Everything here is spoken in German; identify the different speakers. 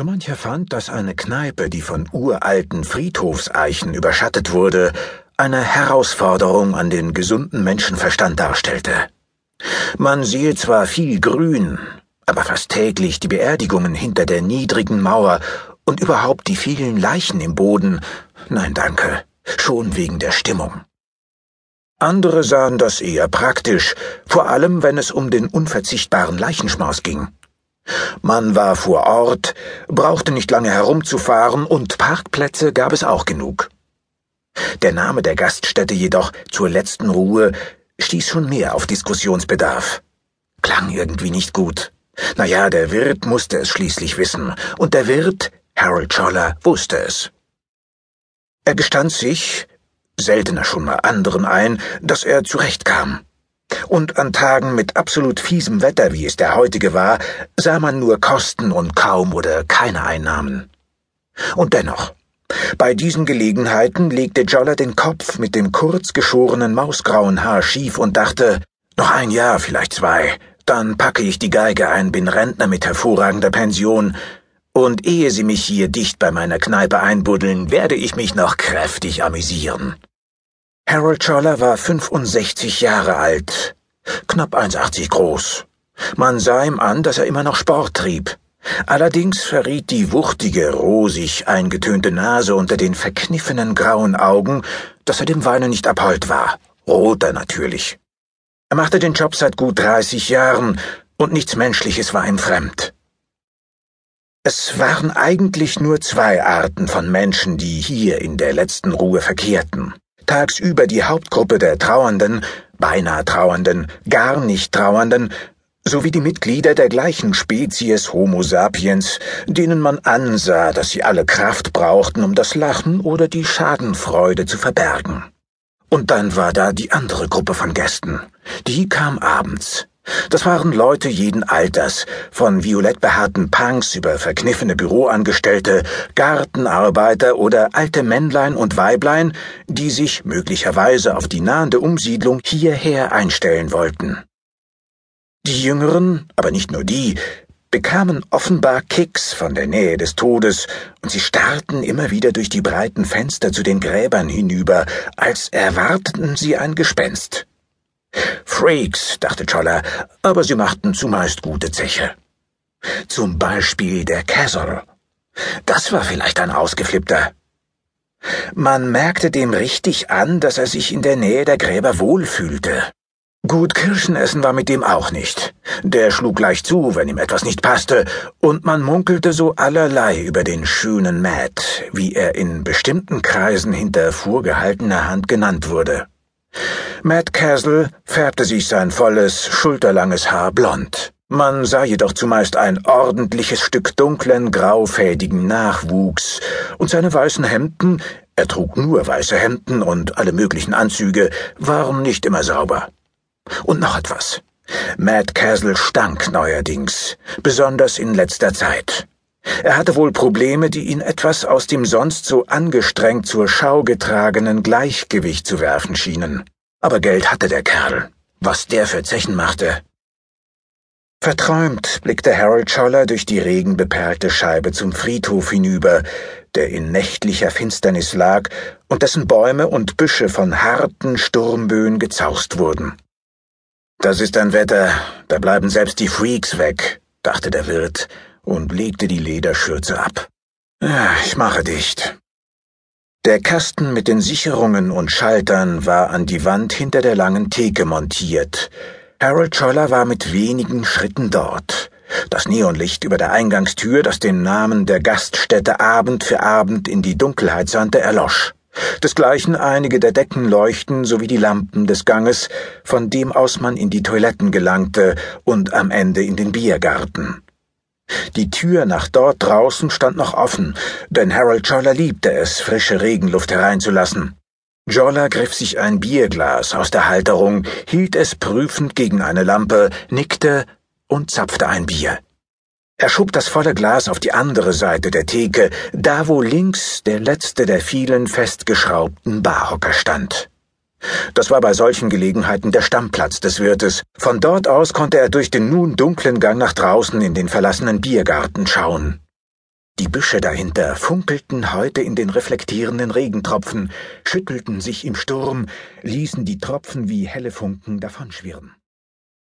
Speaker 1: So mancher fand, dass eine Kneipe, die von uralten Friedhofseichen überschattet wurde, eine Herausforderung an den gesunden Menschenverstand darstellte. Man sehe zwar viel Grün, aber fast täglich die Beerdigungen hinter der niedrigen Mauer und überhaupt die vielen Leichen im Boden. Nein, danke, schon wegen der Stimmung. Andere sahen das eher praktisch, vor allem wenn es um den unverzichtbaren Leichenschmaus ging. Man war vor Ort, brauchte nicht lange herumzufahren und Parkplätze gab es auch genug. Der Name der Gaststätte jedoch zur letzten Ruhe stieß schon mehr auf Diskussionsbedarf. Klang irgendwie nicht gut. Naja, der Wirt musste es schließlich wissen, und der Wirt, Harold Scholler, wusste es. Er gestand sich, seltener schon mal anderen ein, dass er zurechtkam. Und an Tagen mit absolut fiesem Wetter, wie es der heutige war, sah man nur Kosten und kaum oder keine Einnahmen. Und dennoch, bei diesen Gelegenheiten legte Joller den Kopf mit dem kurz geschorenen mausgrauen Haar schief und dachte, noch ein Jahr, vielleicht zwei, dann packe ich die Geige ein, bin Rentner mit hervorragender Pension, und ehe Sie mich hier dicht bei meiner Kneipe einbuddeln, werde ich mich noch kräftig amüsieren. Harold Scholler war 65 Jahre alt, knapp 1,80 groß. Man sah ihm an, dass er immer noch Sport trieb. Allerdings verriet die wuchtige, rosig eingetönte Nase unter den verkniffenen grauen Augen, dass er dem Weinen nicht abhold war. Roter natürlich. Er machte den Job seit gut 30 Jahren und nichts Menschliches war ihm fremd. Es waren eigentlich nur zwei Arten von Menschen, die hier in der letzten Ruhe verkehrten tagsüber die Hauptgruppe der Trauernden, beinahe Trauernden, gar nicht Trauernden, sowie die Mitglieder der gleichen Spezies Homo sapiens, denen man ansah, dass sie alle Kraft brauchten, um das Lachen oder die Schadenfreude zu verbergen. Und dann war da die andere Gruppe von Gästen. Die kam abends. Das waren Leute jeden Alters, von violett behaarten Punks über verkniffene Büroangestellte, Gartenarbeiter oder alte Männlein und Weiblein, die sich möglicherweise auf die nahende Umsiedlung hierher einstellen wollten. Die Jüngeren, aber nicht nur die, bekamen offenbar Kicks von der Nähe des Todes, und sie starrten immer wieder durch die breiten Fenster zu den Gräbern hinüber, als erwarteten sie ein Gespenst. Freaks, dachte Choller, aber sie machten zumeist gute Zeche. Zum Beispiel der Castle. Das war vielleicht ein Ausgeflippter. Man merkte dem richtig an, dass er sich in der Nähe der Gräber wohlfühlte. Gut Kirschen essen war mit dem auch nicht. Der schlug gleich zu, wenn ihm etwas nicht passte, und man munkelte so allerlei über den schönen Matt, wie er in bestimmten Kreisen hinter vorgehaltener Hand genannt wurde. Matt Castle färbte sich sein volles, schulterlanges Haar blond. Man sah jedoch zumeist ein ordentliches Stück dunklen, graufädigen Nachwuchs, und seine weißen Hemden, er trug nur weiße Hemden und alle möglichen Anzüge, waren nicht immer sauber. Und noch etwas. Matt Castle stank neuerdings, besonders in letzter Zeit. Er hatte wohl Probleme, die ihn etwas aus dem sonst so angestrengt zur Schau getragenen Gleichgewicht zu werfen schienen. Aber Geld hatte der Kerl. Was der für Zechen machte. Verträumt blickte Harold Scholler durch die regenbeperlte Scheibe zum Friedhof hinüber, der in nächtlicher Finsternis lag und dessen Bäume und Büsche von harten Sturmböen gezaust wurden. Das ist ein Wetter, da bleiben selbst die Freaks weg, dachte der Wirt und legte die Lederschürze ab. Ich mache dicht. Der Kasten mit den Sicherungen und Schaltern war an die Wand hinter der langen Theke montiert. Harold Scholler war mit wenigen Schritten dort. Das Neonlicht über der Eingangstür, das den Namen der Gaststätte Abend für Abend in die Dunkelheit sandte, erlosch. Desgleichen einige der Deckenleuchten sowie die Lampen des Ganges, von dem aus man in die Toiletten gelangte und am Ende in den Biergarten. Die Tür nach dort draußen stand noch offen, denn Harold Joller liebte es, frische Regenluft hereinzulassen. Joller griff sich ein Bierglas aus der Halterung, hielt es prüfend gegen eine Lampe, nickte und zapfte ein Bier. Er schob das volle Glas auf die andere Seite der Theke, da wo links der letzte der vielen festgeschraubten Barhocker stand. Das war bei solchen Gelegenheiten der Stammplatz des Wirtes. Von dort aus konnte er durch den nun dunklen Gang nach draußen in den verlassenen Biergarten schauen. Die Büsche dahinter funkelten heute in den reflektierenden Regentropfen, schüttelten sich im Sturm, ließen die Tropfen wie helle Funken davonschwirren.